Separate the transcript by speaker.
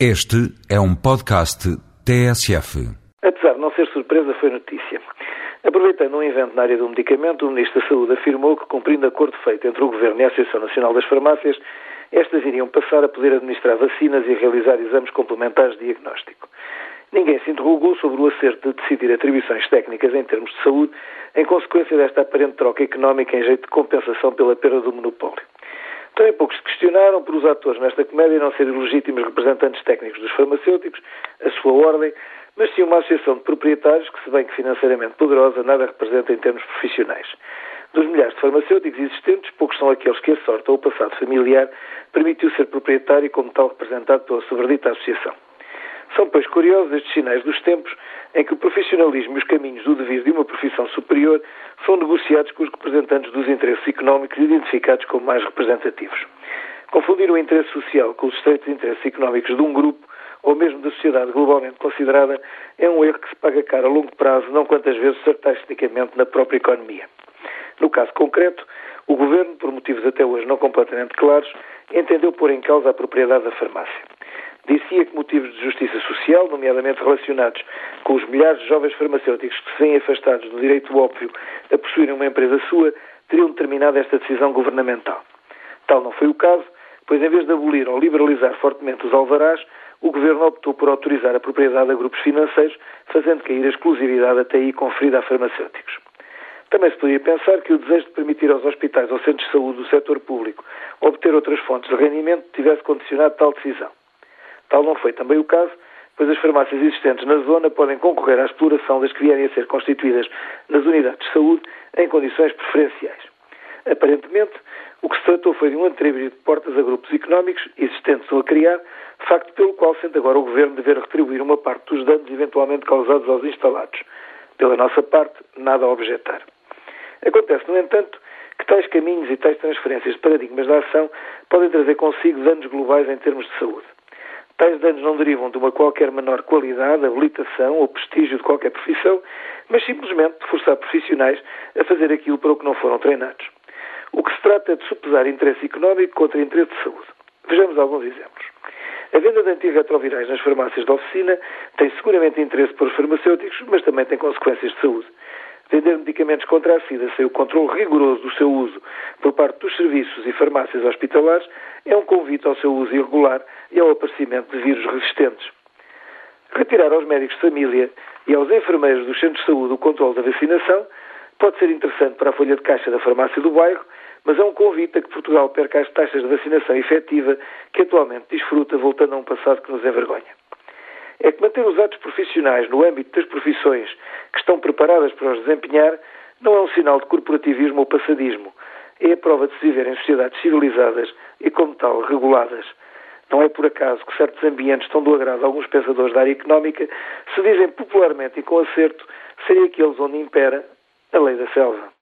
Speaker 1: Este é um podcast TSF.
Speaker 2: Apesar de não ser surpresa, foi notícia. Aproveitando um evento na área do medicamento, o Ministro da Saúde afirmou que, cumprindo acordo feito entre o Governo e a Associação Nacional das Farmácias, estas iriam passar a poder administrar vacinas e realizar exames complementares de diagnóstico. Ninguém se interrogou sobre o acerto de decidir atribuições técnicas em termos de saúde, em consequência desta aparente troca económica em jeito de compensação pela perda do monopólio. Também poucos se questionaram por os atores nesta comédia não serem legítimos representantes técnicos dos farmacêuticos, a sua ordem, mas sim uma associação de proprietários que, se bem que financeiramente poderosa, nada representa em termos profissionais. Dos milhares de farmacêuticos existentes, poucos são aqueles que a sorte ou o passado familiar permitiu ser proprietário e, como tal, representado pela sobredita associação. São, pois, curiosos estes sinais dos tempos em que o profissionalismo e os caminhos do dever de uma profissão superior são negociados com os representantes dos interesses económicos identificados como mais representativos. Confundir o interesse social com os estreitos interesses económicos de um grupo ou mesmo da sociedade globalmente considerada é um erro que se paga caro a longo prazo, não quantas vezes sarcasticamente na própria economia. No caso concreto, o Governo, por motivos até hoje não completamente claros, entendeu pôr em causa a propriedade da farmácia. Dizia que motivos de justiça social, nomeadamente relacionados com os milhares de jovens farmacêuticos que se veem afastados do direito óbvio a possuírem uma empresa sua, teriam determinado esta decisão governamental. Tal não foi o caso, pois em vez de abolir ou liberalizar fortemente os alvarás, o Governo optou por autorizar a propriedade a grupos financeiros, fazendo cair a exclusividade até aí conferida a farmacêuticos. Também se podia pensar que o desejo de permitir aos hospitais ou centros de saúde do setor público obter outras fontes de rendimento tivesse condicionado tal decisão. Tal não foi também o caso, pois as farmácias existentes na zona podem concorrer à exploração das que vierem a ser constituídas nas unidades de saúde em condições preferenciais. Aparentemente, o que se tratou foi de um entreabrir de portas a grupos económicos existentes ou a criar, facto pelo qual sente agora o Governo dever retribuir uma parte dos danos eventualmente causados aos instalados. Pela nossa parte, nada a objetar. Acontece, no entanto, que tais caminhos e tais transferências de paradigmas de ação podem trazer consigo danos globais em termos de saúde. Tais danos não derivam de uma qualquer menor qualidade, habilitação ou prestígio de qualquer profissão, mas simplesmente de forçar profissionais a fazer aquilo para o que não foram treinados. O que se trata é de supesar interesse económico contra interesse de saúde. Vejamos alguns exemplos. A venda de antirretrovirais nas farmácias de oficina tem seguramente interesse para os farmacêuticos, mas também tem consequências de saúde. Vender medicamentos contra a SIDA sem o controle rigoroso do seu uso por parte dos serviços e farmácias hospitalares é um convite ao seu uso irregular e ao aparecimento de vírus resistentes. Retirar aos médicos de família e aos enfermeiros dos centros de saúde o controle da vacinação pode ser interessante para a folha de caixa da farmácia do bairro, mas é um convite a que Portugal perca as taxas de vacinação efetiva que atualmente desfruta, voltando a um passado que nos envergonha. É que manter os atos profissionais no âmbito das profissões que estão preparadas para os desempenhar não é um sinal de corporativismo ou passadismo. É a prova de se viver em sociedades civilizadas e, como tal, reguladas. Não é por acaso que certos ambientes estão do agrado a alguns pensadores da área económica se dizem popularmente e com acerto serem aqueles onde impera a lei da selva.